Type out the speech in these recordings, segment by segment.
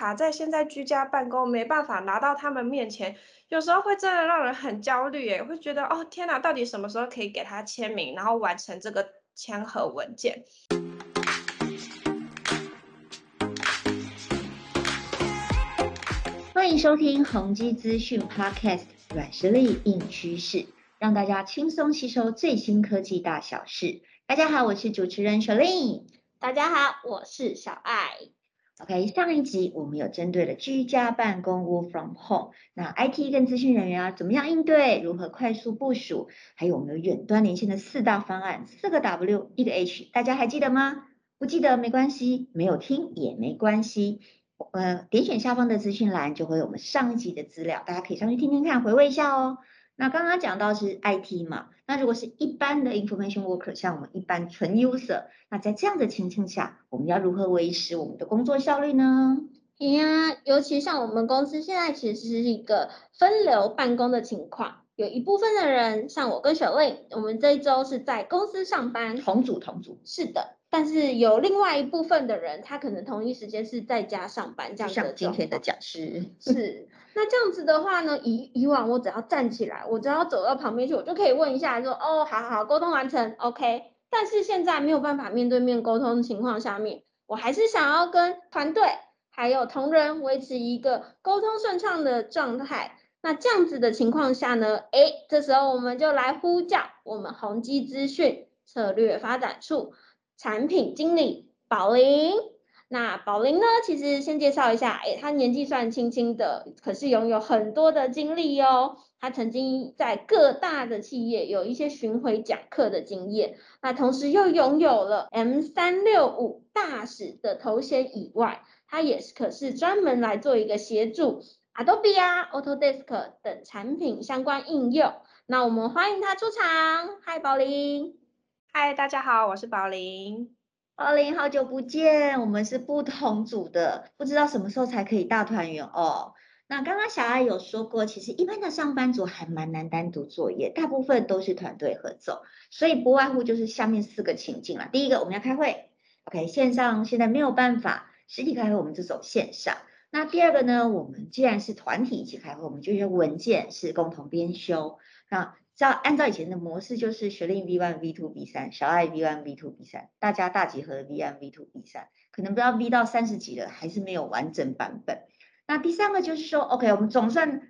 卡在现在居家办公，没办法拿到他们面前，有时候会真的让人很焦虑，诶，会觉得哦天哪，到底什么时候可以给他签名，然后完成这个签合文件？欢迎收听宏基资讯 Podcast 软实力硬趋势，让大家轻松吸收最新科技大小事。大家好，我是主持人 Shalin。大家好，我是小爱。OK，上一集我们有针对了居家办公 Work from Home，那 IT 跟资讯人员啊怎么样应对，如何快速部署，还有我们有远端连线的四大方案，四个 W 一个 H，大家还记得吗？不记得没关系，没有听也没关系。呃，点选下方的资讯栏就会有我们上一集的资料，大家可以上去听听看，回味一下哦。那刚刚讲到是 IT 嘛，那如果是一般的 information worker，像我们一般纯 user，那在这样的情境下，我们要如何维持我们的工作效率呢？呀，尤其像我们公司现在其实是一个分流办公的情况，有一部分的人，像我跟小魏，我们这一周是在公司上班，同组同组，是的。但是有另外一部分的人，他可能同一时间是在家上班，这样像今天的讲师是。那这样子的话呢，以以往我只要站起来，我只要走到旁边去，我就可以问一下，说哦，好好，沟通完成，OK。但是现在没有办法面对面沟通的情况下面，我还是想要跟团队还有同仁维持一个沟通顺畅的状态。那这样子的情况下呢，哎，这时候我们就来呼叫我们宏基资讯策略发展处。产品经理宝林，那宝林呢？其实先介绍一下，哎，他年纪算轻轻的，可是拥有很多的经历哦。他曾经在各大的企业有一些巡回讲课的经验，那同时又拥有了 M 三六五大使的头衔以外，他也是可是专门来做一个协助 Adobe 啊、Autodesk 等产品相关应用。那我们欢迎他出场，嗨，宝林。嗨，大家好，我是宝林。宝林，好久不见，我们是不同组的，不知道什么时候才可以大团圆哦。那刚刚小爱有说过，其实一般的上班族还蛮难单独作业，大部分都是团队合作，所以不外乎就是下面四个情境了。第一个，我们要开会，OK，线上现在没有办法实体开会，我们就走线上。那第二个呢，我们既然是团体一起开会，我们就用文件是共同编修，那。照按照以前的模式，就是学令 V one V two V 三，小爱 V one V two V 三，大家大集合 V one V two V 三，可能不要 V 到三十几了，还是没有完整版本。那第三个就是说，OK，我们总算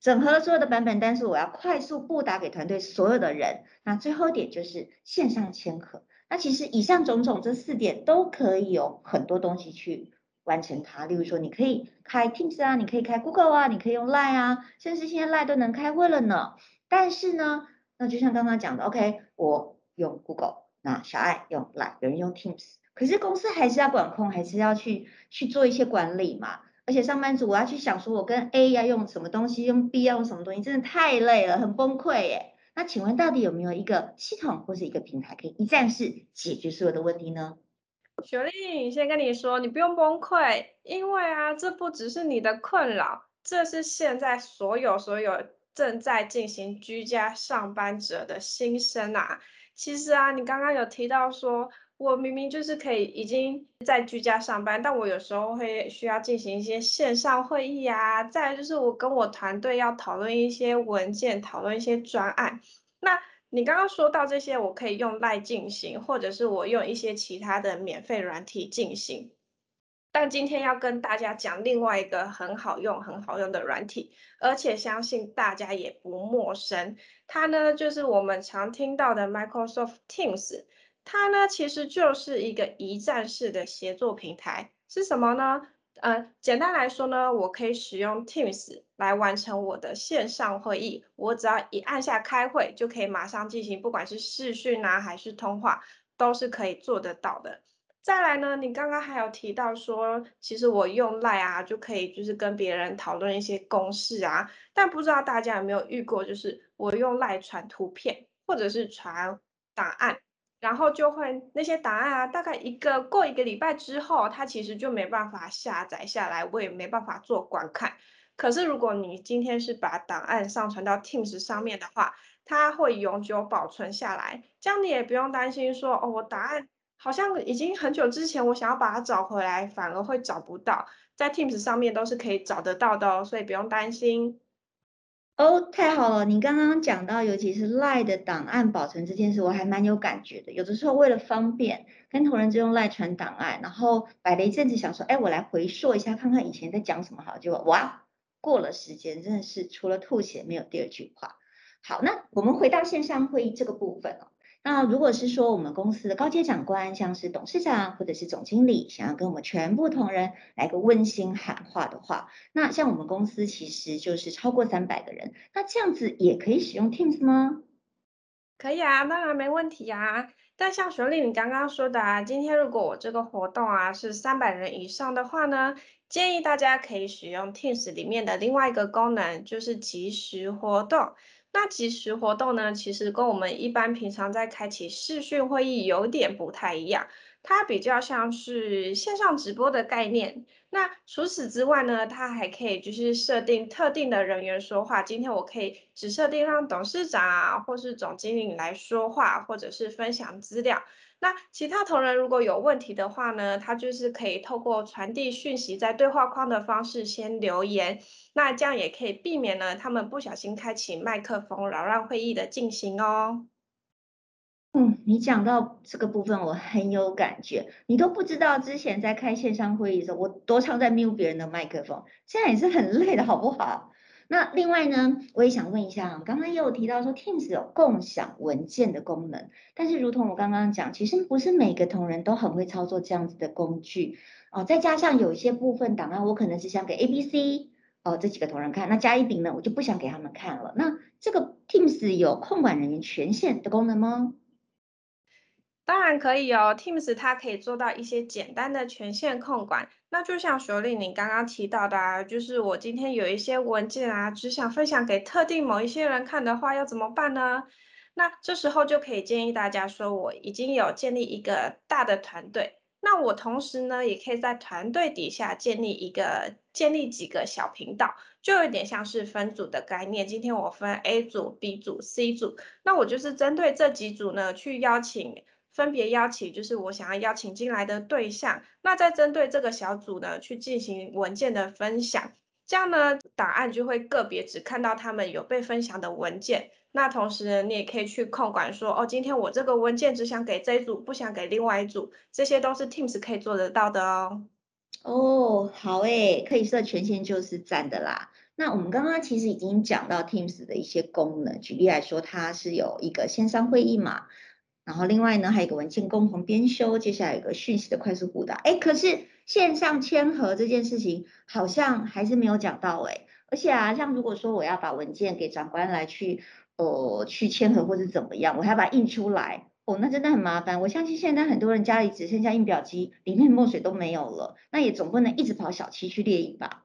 整合了所有的版本，但是我要快速布达给团队所有的人。那最后一点就是线上签合。那其实以上种种这四点都可以有很多东西去完成它。例如说，你可以开 Teams 啊，你可以开 Google 啊，你可以用 Line 啊，甚至现在 Line 都能开会了呢。但是呢，那就像刚刚讲的，OK，我用 Google，那小爱用 Line，有人用 Teams，可是公司还是要管控，还是要去去做一些管理嘛。而且上班族我要去想说，我跟 A 要用什么东西，用 B 要用什么东西，真的太累了，很崩溃耶。那请问到底有没有一个系统或是一个平台可以一站式解决所有的问题呢？雪莉，先跟你说，你不用崩溃，因为啊，这不只是你的困扰，这是现在所有所有。正在进行居家上班者的心声啊，其实啊，你刚刚有提到说，我明明就是可以已经在居家上班，但我有时候会需要进行一些线上会议啊，再就是我跟我团队要讨论一些文件，讨论一些专案。那你刚刚说到这些，我可以用赖进行，或者是我用一些其他的免费软体进行。但今天要跟大家讲另外一个很好用、很好用的软体，而且相信大家也不陌生。它呢，就是我们常听到的 Microsoft Teams。它呢，其实就是一个一站式的协作平台。是什么呢？呃，简单来说呢，我可以使用 Teams 来完成我的线上会议。我只要一按下开会，就可以马上进行，不管是视讯啊还是通话，都是可以做得到的。再来呢，你刚刚还有提到说，其实我用赖啊就可以，就是跟别人讨论一些公式啊。但不知道大家有没有遇过，就是我用赖传图片或者是传档案，然后就会那些档案啊，大概一个过一个礼拜之后，它其实就没办法下载下来，我也没办法做观看。可是如果你今天是把档案上传到 Teams 上面的话，它会永久保存下来，这样你也不用担心说，哦，我档案。好像已经很久之前，我想要把它找回来，反而会找不到。在 Teams 上面都是可以找得到的哦，所以不用担心。哦，太好了！你刚刚讲到，尤其是 Line 的档案保存这件事，我还蛮有感觉的。有的时候为了方便，跟同仁就用 Line 传档案，然后摆了一阵子，想说，哎，我来回溯一下，看看以前在讲什么好，结果哇，过了时间，真的是除了吐血没有第二句话。好，那我们回到线上会议这个部分哦。那如果是说我们公司的高阶长官，像是董事长或者是总经理，想要跟我们全部同仁来个温馨喊话的话，那像我们公司其实就是超过三百个人，那这样子也可以使用 Teams 吗？可以啊，当然没问题啊。但像雪莉你刚刚说的啊，今天如果我这个活动啊是三百人以上的话呢，建议大家可以使用 Teams 里面的另外一个功能，就是即时活动。那即时活动呢，其实跟我们一般平常在开启视讯会议有点不太一样，它比较像是线上直播的概念。那除此之外呢，它还可以就是设定特定的人员说话。今天我可以只设定让董事长啊，或是总经理来说话，或者是分享资料。那其他同仁如果有问题的话呢，他就是可以透过传递讯息，在对话框的方式先留言，那这样也可以避免呢他们不小心开启麦克风，扰乱会议的进行哦。嗯，你讲到这个部分，我很有感觉。你都不知道之前在开线上会议的时候，我多常在 mute 别人的麦克风，现在也是很累的，好不好？那另外呢，我也想问一下，刚刚也有提到说 Teams 有共享文件的功能，但是如同我刚刚讲，其实不是每个同仁都很会操作这样子的工具哦。再加上有一些部分档案，我可能只想给 A、B、C 哦这几个同仁看，那加一丙呢，我就不想给他们看了。那这个 Teams 有控管人员权限的功能吗？当然可以哦，Teams 它可以做到一些简单的权限控管。那就像学丽你刚刚提到的啊，就是我今天有一些文件啊，只想分享给特定某一些人看的话，要怎么办呢？那这时候就可以建议大家说，我已经有建立一个大的团队，那我同时呢，也可以在团队底下建立一个建立几个小频道，就有点像是分组的概念。今天我分 A 组、B 组、C 组，那我就是针对这几组呢，去邀请。分别邀请就是我想要邀请进来的对象，那再针对这个小组呢去进行文件的分享，这样呢档案就会个别只看到他们有被分享的文件。那同时呢，你也可以去控管说，哦，今天我这个文件只想给这一组，不想给另外一组，这些都是 Teams 可以做得到的哦。哦，好诶，可以设权限就是赞的啦。那我们刚刚其实已经讲到 Teams 的一些功能，举例来说，它是有一个线上会议嘛。然后另外呢，还有一个文件共同编修，接下来有个讯息的快速互打。哎，可是线上签合这件事情好像还是没有讲到哎。而且啊，像如果说我要把文件给长官来去呃去签合或者怎么样，我还要把它印出来哦，那真的很麻烦。我相信现在很多人家里只剩下印表机，里面墨水都没有了，那也总不能一直跑小七去列印吧？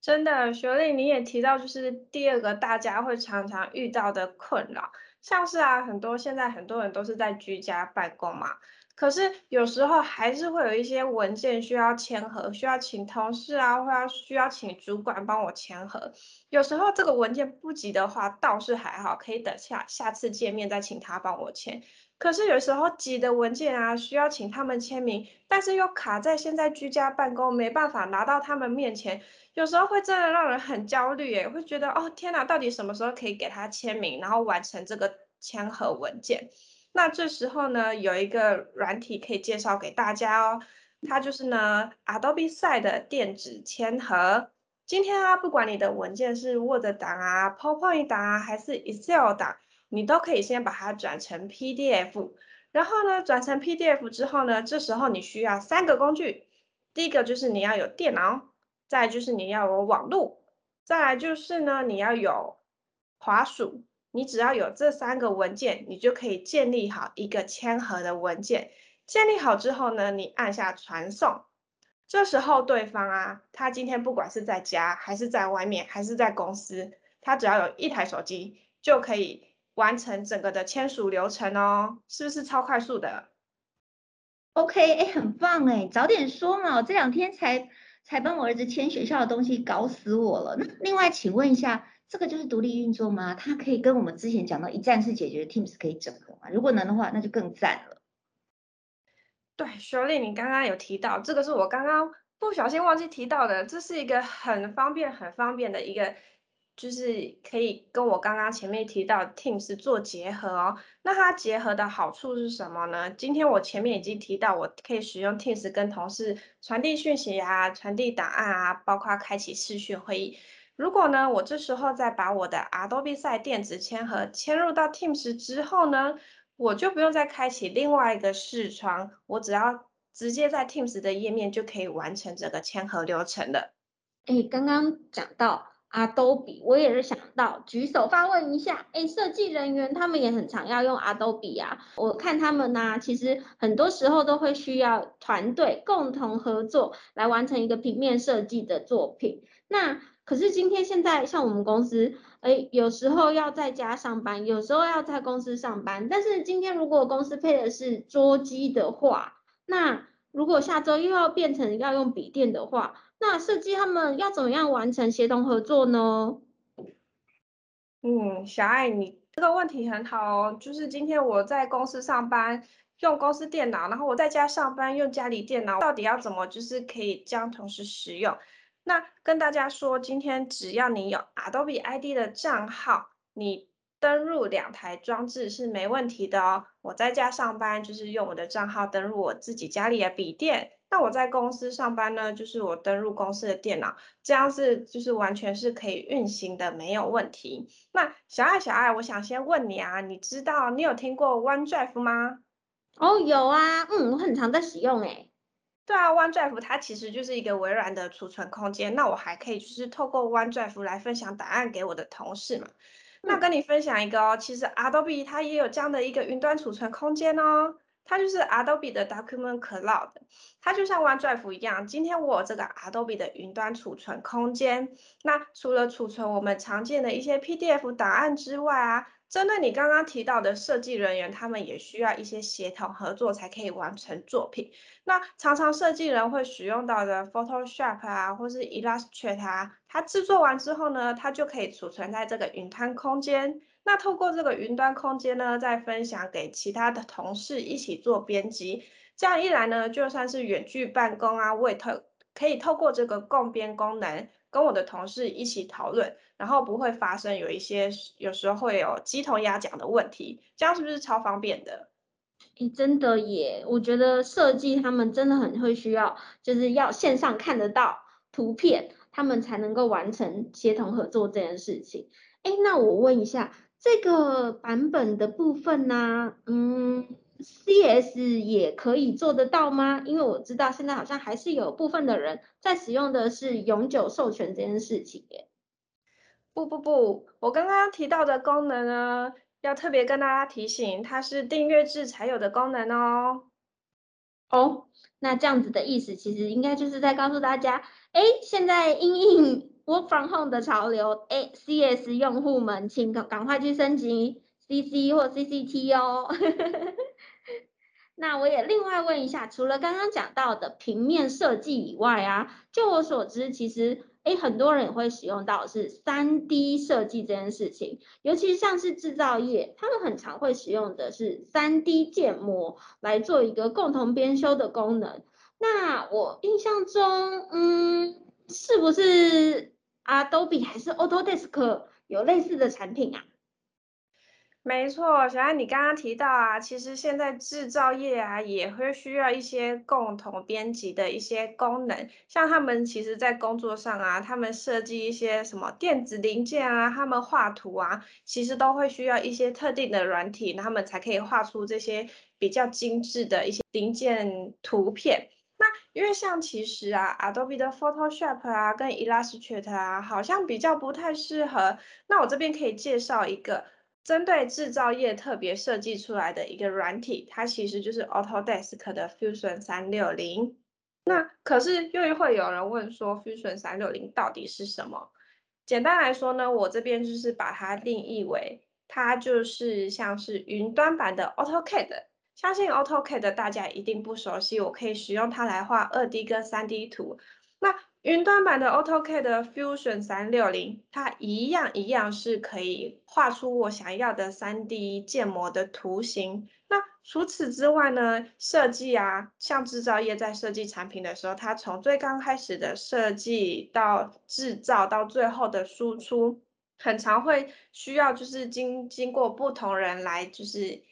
真的，学丽你也提到，就是第二个大家会常常遇到的困扰。像是啊，很多现在很多人都是在居家办公嘛，可是有时候还是会有一些文件需要签合，需要请同事啊，或要需要请主管帮我签合。有时候这个文件不急的话，倒是还好，可以等下下次见面再请他帮我签。可是有时候急的文件啊，需要请他们签名，但是又卡在现在居家办公，没办法拿到他们面前。有时候会真的让人很焦虑，诶，会觉得哦天哪，到底什么时候可以给他签名，然后完成这个签合文件？那这时候呢，有一个软体可以介绍给大家哦，它就是呢 Adobe Sign 的电子签合。今天啊，不管你的文件是 Word 档啊、PowerPoint 档啊，还是 Excel 档，你都可以先把它转成 PDF。然后呢，转成 PDF 之后呢，这时候你需要三个工具，第一个就是你要有电脑。再就是你要有网络，再来就是呢，你要有滑鼠。你只要有这三个文件，你就可以建立好一个签合的文件。建立好之后呢，你按下传送。这时候对方啊，他今天不管是在家还是在外面还是在公司，他只要有一台手机就可以完成整个的签署流程哦，是不是超快速的？OK，哎，很棒哎，早点说嘛，我这两天才。才帮我儿子签学校的东西，搞死我了。那另外，请问一下，这个就是独立运作吗？它可以跟我们之前讲到一站式解决的 Teams 可以整合吗？如果能的话，那就更赞了。对，雪莉，你刚刚有提到，这个是我刚刚不小心忘记提到的，这是一个很方便、很方便的一个，就是可以跟我刚刚前面提到 Teams 做结合哦。那它结合的好处是什么呢？今天我前面已经提到，我可以使用 Teams 跟同事传递讯息啊、传递档案啊，包括开启视讯会议。如果呢，我这时候再把我的 Adobe 赛电子签合签入到 Teams 之后呢，我就不用再开启另外一个视窗，我只要。直接在 Teams 的页面就可以完成这个签合流程了。哎，刚刚讲到 Adobe，我也是想到举手发问一下。哎，设计人员他们也很常要用 Adobe 啊。我看他们呢，其实很多时候都会需要团队共同合作来完成一个平面设计的作品。那可是今天现在像我们公司，哎，有时候要在家上班，有时候要在公司上班。但是今天如果公司配的是桌机的话，那如果下周又要变成要用笔电的话，那设计他们要怎么样完成协同合作呢？嗯，小爱，你这个问题很好哦。就是今天我在公司上班用公司电脑，然后我在家上班用家里电脑，到底要怎么就是可以将同时使用？那跟大家说，今天只要你有 Adobe ID 的账号，你。登录两台装置是没问题的哦。我在家上班就是用我的账号登录我自己家里的笔电，那我在公司上班呢，就是我登录公司的电脑，这样是就是完全是可以运行的，没有问题。那小爱小爱，我想先问你啊，你知道你有听过 OneDrive 吗？哦，有啊，嗯，我很常在使用诶。对啊，OneDrive 它其实就是一个微软的储存空间，那我还可以就是透过 OneDrive 来分享答案给我的同事嘛。那跟你分享一个哦，其实 Adobe 它也有这样的一个云端储存空间哦，它就是 Adobe 的 Document Cloud，它就像 OneDrive 一样。今天我有这个 Adobe 的云端储存空间，那除了储存我们常见的一些 PDF 档案之外啊。针对你刚刚提到的设计人员，他们也需要一些协同合作才可以完成作品。那常常设计人会使用到的 Photoshop 啊，或是 Illustrator 啊，它制作完之后呢，它就可以储存在这个云端空间。那透过这个云端空间呢，再分享给其他的同事一起做编辑。这样一来呢，就算是远距办公啊，我也透可以透过这个共编功能。跟我的同事一起讨论，然后不会发生有一些有时候会有鸡同鸭讲的问题，这样是不是超方便的？诶，真的耶！我觉得设计他们真的很会需要，就是要线上看得到图片，他们才能够完成协同合作这件事情。诶，那我问一下，这个版本的部分呢？嗯。CS 也可以做得到吗？因为我知道现在好像还是有部分的人在使用的是永久授权这件事情耶。不不不，我刚刚提到的功能呢，要特别跟大家提醒，它是订阅制才有的功能哦。哦，那这样子的意思，其实应该就是在告诉大家，哎，现在因应 Work from Home 的潮流，哎，CS 用户们请赶赶快去升级 CC 或 CCT 哦。那我也另外问一下，除了刚刚讲到的平面设计以外啊，就我所知，其实诶很多人也会使用到是三 D 设计这件事情，尤其像是制造业，他们很常会使用的是三 D 建模来做一个共同编修的功能。那我印象中，嗯，是不是 Adobe 还是 Autodesk 有类似的产品啊？没错，小安，你刚刚提到啊，其实现在制造业啊也会需要一些共同编辑的一些功能，像他们其实在工作上啊，他们设计一些什么电子零件啊，他们画图啊，其实都会需要一些特定的软体，他们才可以画出这些比较精致的一些零件图片。那因为像其实啊，Adobe 的 Photoshop 啊跟 Illustrator 啊，好像比较不太适合。那我这边可以介绍一个。针对制造业特别设计出来的一个软体，它其实就是 Autodesk 的 Fusion 三六零。那可是又会有人问说，Fusion 三六零到底是什么？简单来说呢，我这边就是把它定义为，它就是像是云端版的 AutoCAD。相信 AutoCAD 大家一定不熟悉，我可以使用它来画二 D 跟三 D 图。云端版的 AutoCAD Fusion 三六零，它一样一样是可以画出我想要的三 D 建模的图形。那除此之外呢，设计啊，像制造业在设计产品的时候，它从最刚开始的设计到制造到最后的输出，很常会需要就是经经过不同人来就是。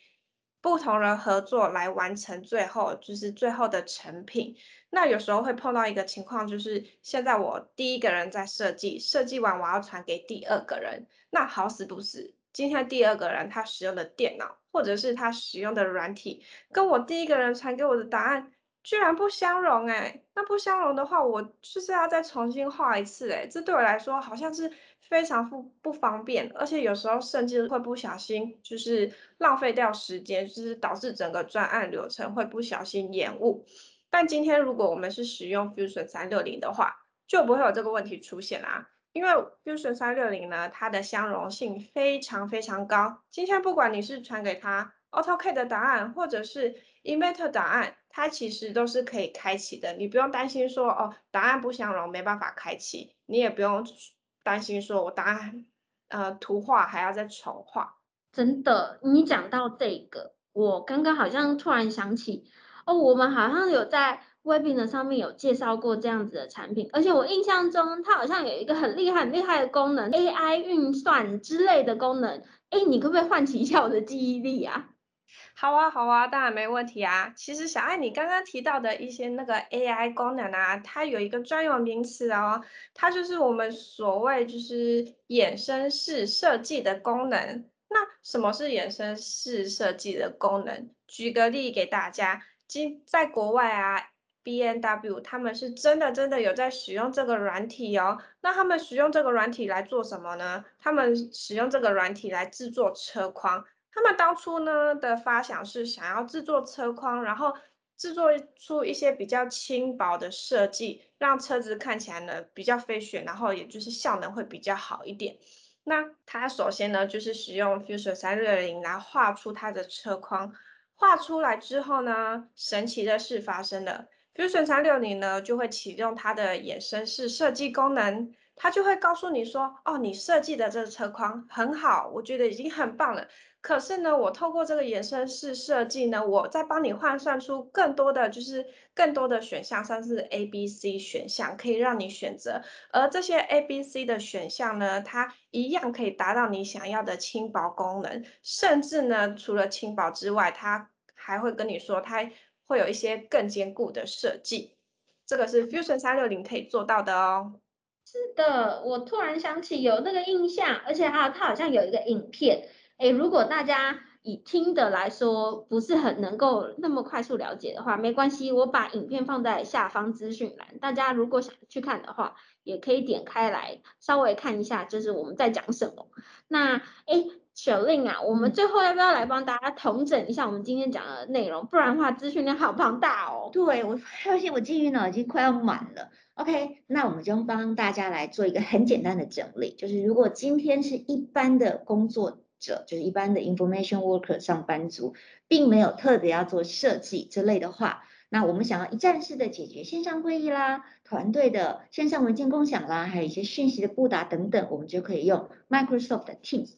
不同人合作来完成最后就是最后的成品。那有时候会碰到一个情况，就是现在我第一个人在设计，设计完我要传给第二个人。那好死不死，今天第二个人他使用的电脑或者是他使用的软体，跟我第一个人传给我的答案。居然不相容哎，那不相容的话，我就是要再重新画一次哎，这对我来说好像是非常不不方便，而且有时候甚至会不小心就是浪费掉时间，就是导致整个专案流程会不小心延误。但今天如果我们是使用 Fusion 三六零的话，就不会有这个问题出现啦，因为 Fusion 三六零呢，它的相容性非常非常高。今天不管你是传给他 AutoCAD 的答案，或者是 Inventor 答案。它其实都是可以开启的，你不用担心说哦答案不相容没办法开启，你也不用担心说我答案呃图画还要再重画。真的，你讲到这个，我刚刚好像突然想起哦，我们好像有在 Webinar 上面有介绍过这样子的产品，而且我印象中它好像有一个很厉害很厉害的功能，AI 运算之类的功能。哎，你可不可以唤起一下我的记忆力啊？好啊，好啊，当然没问题啊。其实小爱，你刚刚提到的一些那个 AI 功能啊，它有一个专有名词哦，它就是我们所谓就是衍生式设计的功能。那什么是衍生式设计的功能？举个例给大家，今在国外啊，B N W 他们是真的真的有在使用这个软体哦。那他们使用这个软体来做什么呢？他们使用这个软体来制作车框。他们当初呢的发想是想要制作车框，然后制作出一些比较轻薄的设计，让车子看起来呢比较飞旋，然后也就是效能会比较好一点。那他首先呢就是使用 Fusion 三六零来画出它的车框，画出来之后呢，神奇的事发生了，Fusion 三六零呢就会启动它的衍生式设计功能。它就会告诉你说，哦，你设计的这个车框很好，我觉得已经很棒了。可是呢，我透过这个衍生式设计呢，我再帮你换算出更多的，就是更多的选项，像是 A、B、C 选项，可以让你选择。而这些 A、B、C 的选项呢，它一样可以达到你想要的轻薄功能。甚至呢，除了轻薄之外，它还会跟你说，它会有一些更坚固的设计。这个是 Fusion 三六零可以做到的哦。是的，我突然想起有那个印象，而且还有它好像有一个影片。哎，如果大家以听的来说不是很能够那么快速了解的话，没关系，我把影片放在下方资讯栏，大家如果想去看的话，也可以点开来稍微看一下，就是我们在讲什么。那哎，雪令啊，我们最后要不要来帮大家统整一下我们今天讲的内容？不然的话，资讯量好庞大哦。对，我发现我记忆脑已经快要满了。OK，那我们就帮大家来做一个很简单的整理，就是如果今天是一般的工作者，就是一般的 information worker 上班族，并没有特别要做设计之类的话，那我们想要一站式的解决线上会议啦、团队的线上文件共享啦，还有一些讯息的布达等等，我们就可以用 Microsoft Teams。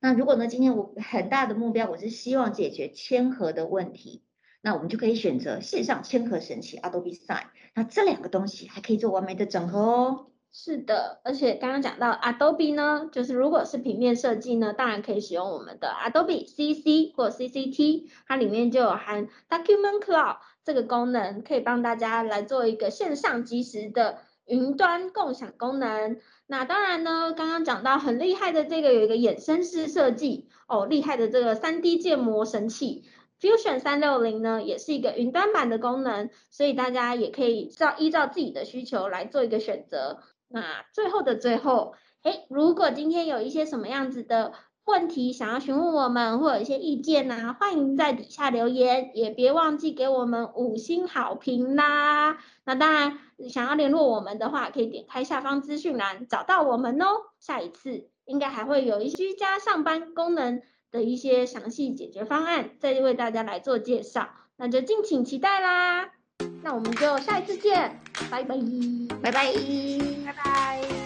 那如果呢，今天我很大的目标，我是希望解决签合的问题。那我们就可以选择线上签合神器 Adobe Sign，那这两个东西还可以做完美的整合哦。是的，而且刚刚讲到 Adobe 呢，就是如果是平面设计呢，当然可以使用我们的 Adobe CC 或 CCT，它里面就有含 Document Cloud 这个功能，可以帮大家来做一个线上即时的云端共享功能。那当然呢，刚刚讲到很厉害的这个有一个衍生式设计哦，厉害的这个 3D 建模神器。Fusion 三六零呢，也是一个云端版的功能，所以大家也可以照依照自己的需求来做一个选择。那最后的最后，哎，如果今天有一些什么样子的问题想要询问我们，或有一些意见呢，欢迎在底下留言，也别忘记给我们五星好评啦。那当然，想要联络我们的话，可以点开下方资讯栏找到我们哦。下一次应该还会有一些居家上班功能。的一些详细解决方案，再为大家来做介绍，那就敬请期待啦。那我们就下一次见，拜拜，拜拜，拜拜。